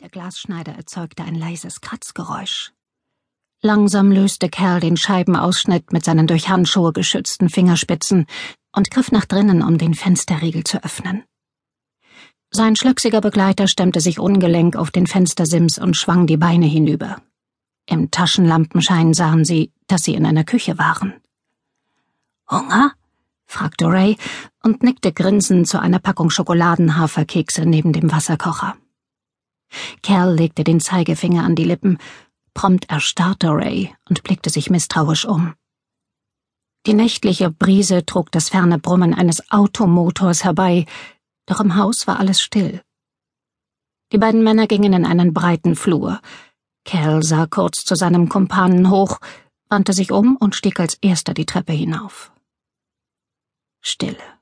Der Glasschneider erzeugte ein leises Kratzgeräusch. Langsam löste Kerl den Scheibenausschnitt mit seinen durch Handschuhe geschützten Fingerspitzen und griff nach drinnen, um den Fensterriegel zu öffnen. Sein schlöchsiger Begleiter stemmte sich ungelenk auf den Fenstersims und schwang die Beine hinüber. Im Taschenlampenschein sahen sie, dass sie in einer Küche waren. Hunger? fragte Ray und nickte grinsend zu einer Packung Schokoladenhaferkekse neben dem Wasserkocher. Kerl legte den Zeigefinger an die Lippen, prompt erstarrte Ray und blickte sich misstrauisch um. Die nächtliche Brise trug das ferne Brummen eines Automotors herbei, doch im Haus war alles still. Die beiden Männer gingen in einen breiten Flur. Cal sah kurz zu seinem Kumpanen hoch, wandte sich um und stieg als erster die Treppe hinauf. Stille.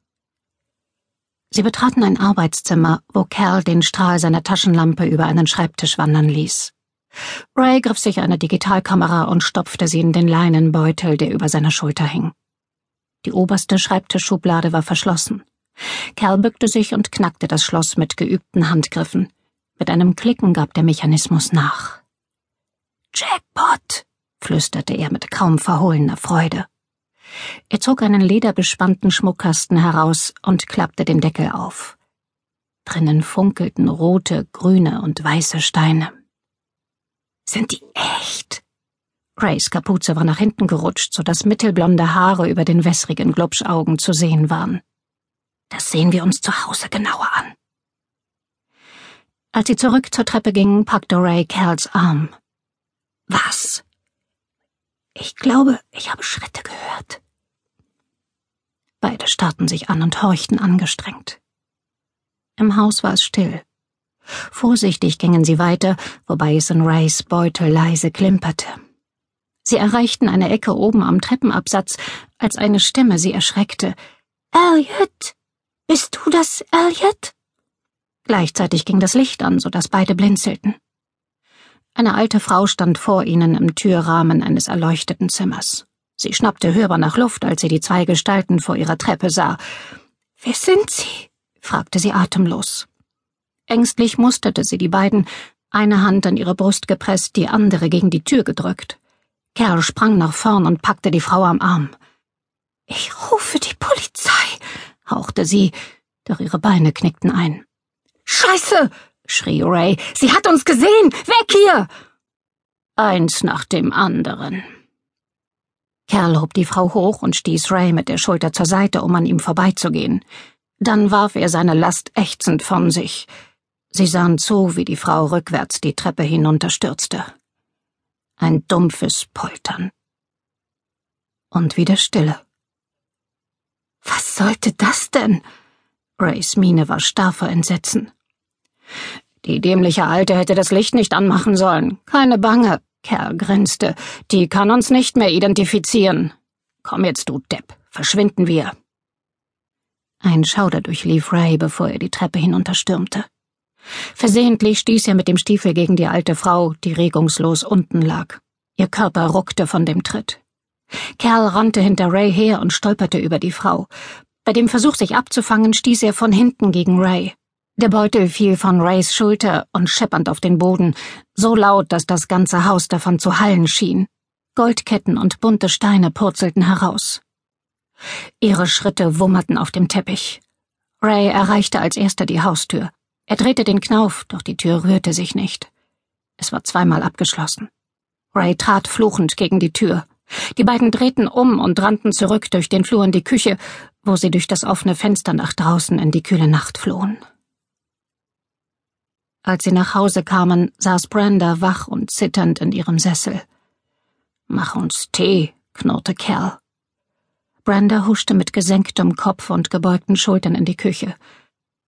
Sie betraten ein Arbeitszimmer, wo Cal den Strahl seiner Taschenlampe über einen Schreibtisch wandern ließ. Ray griff sich eine Digitalkamera und stopfte sie in den Leinenbeutel, der über seiner Schulter hing. Die oberste Schreibtischschublade war verschlossen. Cal bückte sich und knackte das Schloss mit geübten Handgriffen. Mit einem Klicken gab der Mechanismus nach. Jackpot, flüsterte er mit kaum verhohlener Freude. Er zog einen lederbespannten Schmuckkasten heraus und klappte den Deckel auf. Drinnen funkelten rote, grüne und weiße Steine. Sind die echt? Rays Kapuze war nach hinten gerutscht, so dass mittelblonde Haare über den wässrigen Glubschaugen zu sehen waren. Das sehen wir uns zu Hause genauer an. Als sie zurück zur Treppe gingen, packte Ray Kerls Arm. Was? Ich glaube, ich habe Schritte gehört. Beide starrten sich an und horchten angestrengt. Im Haus war es still. Vorsichtig gingen sie weiter, wobei es in Rays Beutel leise klimperte. Sie erreichten eine Ecke oben am Treppenabsatz, als eine Stimme sie erschreckte. Elliot! Bist du das, Elliot? Gleichzeitig ging das Licht an, so dass beide blinzelten. Eine alte Frau stand vor ihnen im Türrahmen eines erleuchteten Zimmers. Sie schnappte hörbar nach Luft, als sie die zwei Gestalten vor ihrer Treppe sah. Wer sind Sie? fragte sie atemlos. Ängstlich musterte sie die beiden, eine Hand an ihre Brust gepresst, die andere gegen die Tür gedrückt. Kerl sprang nach vorn und packte die Frau am Arm. Ich rufe die Polizei, hauchte sie, doch ihre Beine knickten ein. Scheiße! Schrie Ray. Sie hat uns gesehen! Weg hier! Eins nach dem anderen. Kerl hob die Frau hoch und stieß Ray mit der Schulter zur Seite, um an ihm vorbeizugehen. Dann warf er seine Last ächzend von sich. Sie sahen zu, wie die Frau rückwärts die Treppe hinunterstürzte. Ein dumpfes Poltern. Und wieder Stille. Was sollte das denn? Rays Miene war starr vor Entsetzen. Die dämliche Alte hätte das Licht nicht anmachen sollen. Keine Bange, Kerl grinste. Die kann uns nicht mehr identifizieren. Komm jetzt, du Depp. Verschwinden wir. Ein Schauder durchlief Ray, bevor er die Treppe hinunterstürmte. Versehentlich stieß er mit dem Stiefel gegen die alte Frau, die regungslos unten lag. Ihr Körper ruckte von dem Tritt. Kerl rannte hinter Ray her und stolperte über die Frau. Bei dem Versuch, sich abzufangen, stieß er von hinten gegen Ray. Der Beutel fiel von Rays Schulter und scheppernd auf den Boden, so laut, dass das ganze Haus davon zu hallen schien. Goldketten und bunte Steine purzelten heraus. Ihre Schritte wummerten auf dem Teppich. Ray erreichte als erster die Haustür. Er drehte den Knauf, doch die Tür rührte sich nicht. Es war zweimal abgeschlossen. Ray trat fluchend gegen die Tür. Die beiden drehten um und rannten zurück durch den Flur in die Küche, wo sie durch das offene Fenster nach draußen in die kühle Nacht flohen. Als sie nach Hause kamen, saß Brenda wach und zitternd in ihrem Sessel. Mach uns Tee, knurrte Kerl. Brenda huschte mit gesenktem Kopf und gebeugten Schultern in die Küche.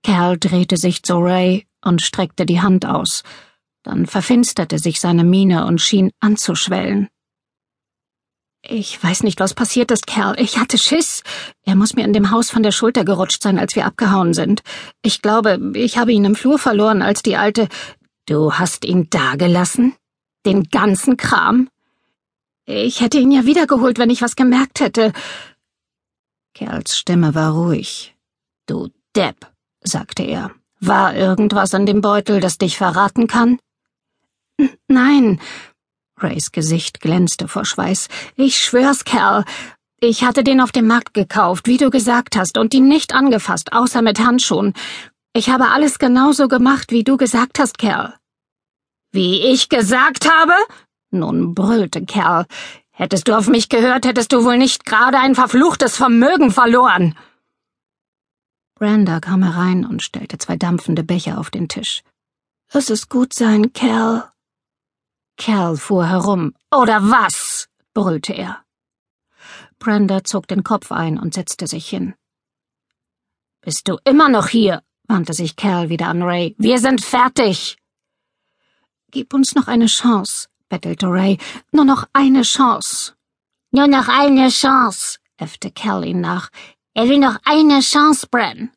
Kerl drehte sich zu Ray und streckte die Hand aus. Dann verfinsterte sich seine Miene und schien anzuschwellen. Ich weiß nicht, was passiert ist, Kerl. Ich hatte Schiss. Er muss mir in dem Haus von der Schulter gerutscht sein, als wir abgehauen sind. Ich glaube, ich habe ihn im Flur verloren, als die alte. Du hast ihn dagelassen? Den ganzen Kram? Ich hätte ihn ja wiedergeholt, wenn ich was gemerkt hätte. Kerls Stimme war ruhig. Du Depp, sagte er. War irgendwas an dem Beutel, das dich verraten kann? Nein. Rays Gesicht glänzte vor Schweiß. Ich schwör's, Kerl. Ich hatte den auf dem Markt gekauft, wie du gesagt hast, und ihn nicht angefasst, außer mit Handschuhen. Ich habe alles genauso gemacht, wie du gesagt hast, Kerl. Wie ich gesagt habe? Nun brüllte Kerl. Hättest du auf mich gehört, hättest du wohl nicht gerade ein verfluchtes Vermögen verloren. Brenda kam herein und stellte zwei dampfende Becher auf den Tisch. Lass es gut sein, Kerl. Kerl fuhr herum. Oder was? brüllte er. Brenda zog den Kopf ein und setzte sich hin. Bist du immer noch hier? wandte sich Cal wieder an Ray. Wir sind fertig. Gib uns noch eine Chance, bettelte Ray. Nur noch eine Chance. Nur noch eine Chance, äffte Cal ihn nach. Er will noch eine Chance, Bren.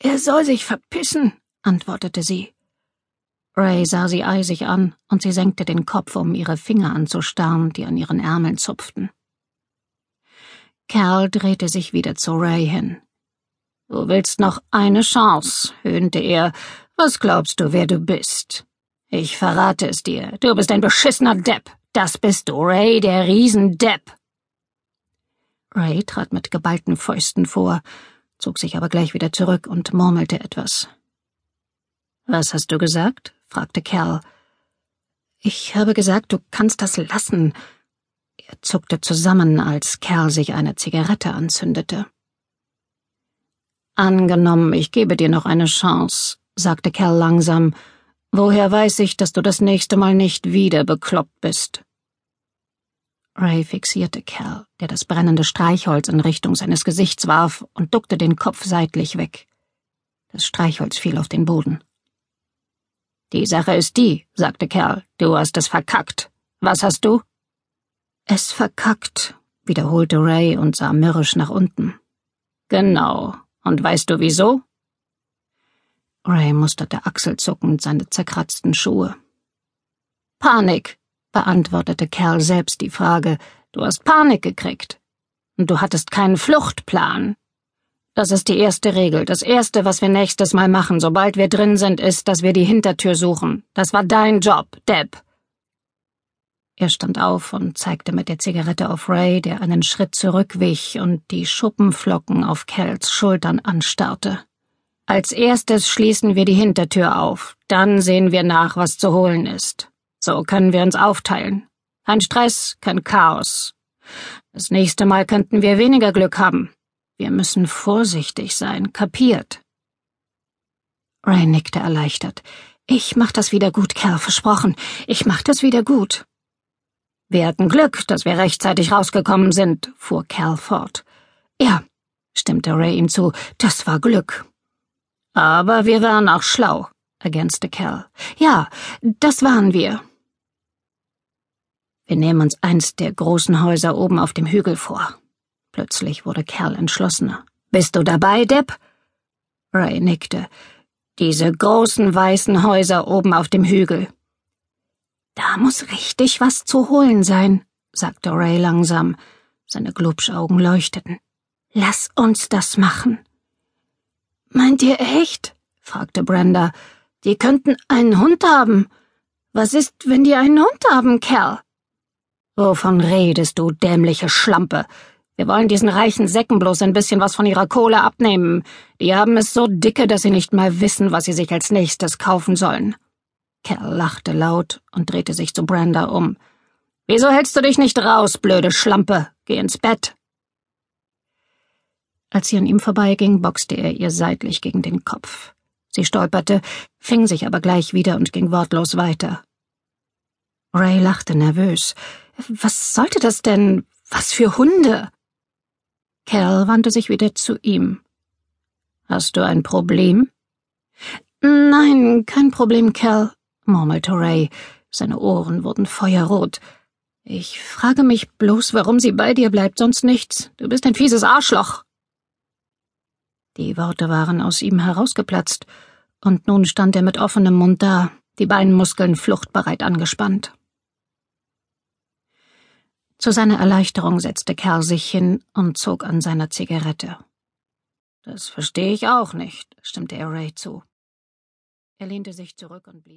Er soll sich verpissen, antwortete sie. Ray sah sie eisig an, und sie senkte den Kopf, um ihre Finger anzustarren, die an ihren Ärmeln zupften. Cal drehte sich wieder zu Ray hin. Du willst noch eine Chance, höhnte er. Was glaubst du, wer du bist? Ich verrate es dir. Du bist ein beschissener Depp. Das bist du, Ray, der Riesendepp. Ray trat mit geballten Fäusten vor, zog sich aber gleich wieder zurück und murmelte etwas. Was hast du gesagt? Fragte Cal. Ich habe gesagt, du kannst das lassen. Er zuckte zusammen, als Kerl sich eine Zigarette anzündete. Angenommen, ich gebe dir noch eine Chance, sagte Kerl langsam. Woher weiß ich, dass du das nächste Mal nicht wieder bekloppt bist? Ray fixierte Kerl, der das brennende Streichholz in Richtung seines Gesichts warf und duckte den Kopf seitlich weg. Das Streichholz fiel auf den Boden. Die Sache ist die, sagte Kerl, du hast es verkackt. Was hast du? Es verkackt, wiederholte Ray und sah mürrisch nach unten. Genau. Und weißt du wieso? Ray musterte achselzuckend seine zerkratzten Schuhe. Panik, beantwortete Kerl selbst die Frage. Du hast Panik gekriegt. Und du hattest keinen Fluchtplan. Das ist die erste Regel. Das erste, was wir nächstes Mal machen, sobald wir drin sind, ist, dass wir die Hintertür suchen. Das war dein Job, Deb. Er stand auf und zeigte mit der Zigarette auf Ray, der einen Schritt zurückwich und die Schuppenflocken auf Kells Schultern anstarrte. Als erstes schließen wir die Hintertür auf, dann sehen wir nach, was zu holen ist. So können wir uns aufteilen. Kein Stress, kein Chaos. Das nächste Mal könnten wir weniger Glück haben. Wir müssen vorsichtig sein, kapiert? Ray nickte erleichtert. Ich mach das wieder gut, Kerl, versprochen. Ich mach das wieder gut. Wir hatten Glück, dass wir rechtzeitig rausgekommen sind, fuhr Cal fort. Ja, stimmte Ray ihm zu, das war Glück. Aber wir waren auch schlau, ergänzte Cal. Ja, das waren wir. Wir nehmen uns eins der großen Häuser oben auf dem Hügel vor. Plötzlich wurde Cal entschlossener. Bist du dabei, Depp? Ray nickte. Diese großen weißen Häuser oben auf dem Hügel. Da muss richtig was zu holen sein, sagte Ray langsam. Seine Glubschaugen leuchteten. Lass uns das machen. Meint ihr echt? fragte Brenda. Die könnten einen Hund haben. Was ist, wenn die einen Hund haben, Kerl? Wovon redest du, dämliche Schlampe? Wir wollen diesen reichen Säcken bloß ein bisschen was von ihrer Kohle abnehmen. Die haben es so dicke, dass sie nicht mal wissen, was sie sich als nächstes kaufen sollen. Kerl lachte laut und drehte sich zu Brenda um. Wieso hältst du dich nicht raus, blöde Schlampe? Geh ins Bett. Als sie an ihm vorbeiging, boxte er ihr seitlich gegen den Kopf. Sie stolperte, fing sich aber gleich wieder und ging wortlos weiter. Ray lachte nervös. Was sollte das denn? Was für Hunde? Cal wandte sich wieder zu ihm. Hast du ein Problem? Nein, kein Problem, Cal murmelte Ray. Seine Ohren wurden feuerrot. Ich frage mich bloß, warum sie bei dir bleibt, sonst nichts. Du bist ein fieses Arschloch. Die Worte waren aus ihm herausgeplatzt, und nun stand er mit offenem Mund da, die Beinmuskeln fluchtbereit angespannt. Zu seiner Erleichterung setzte Kerl sich hin und zog an seiner Zigarette. Das verstehe ich auch nicht, stimmte er Ray zu. Er lehnte sich zurück und blieb.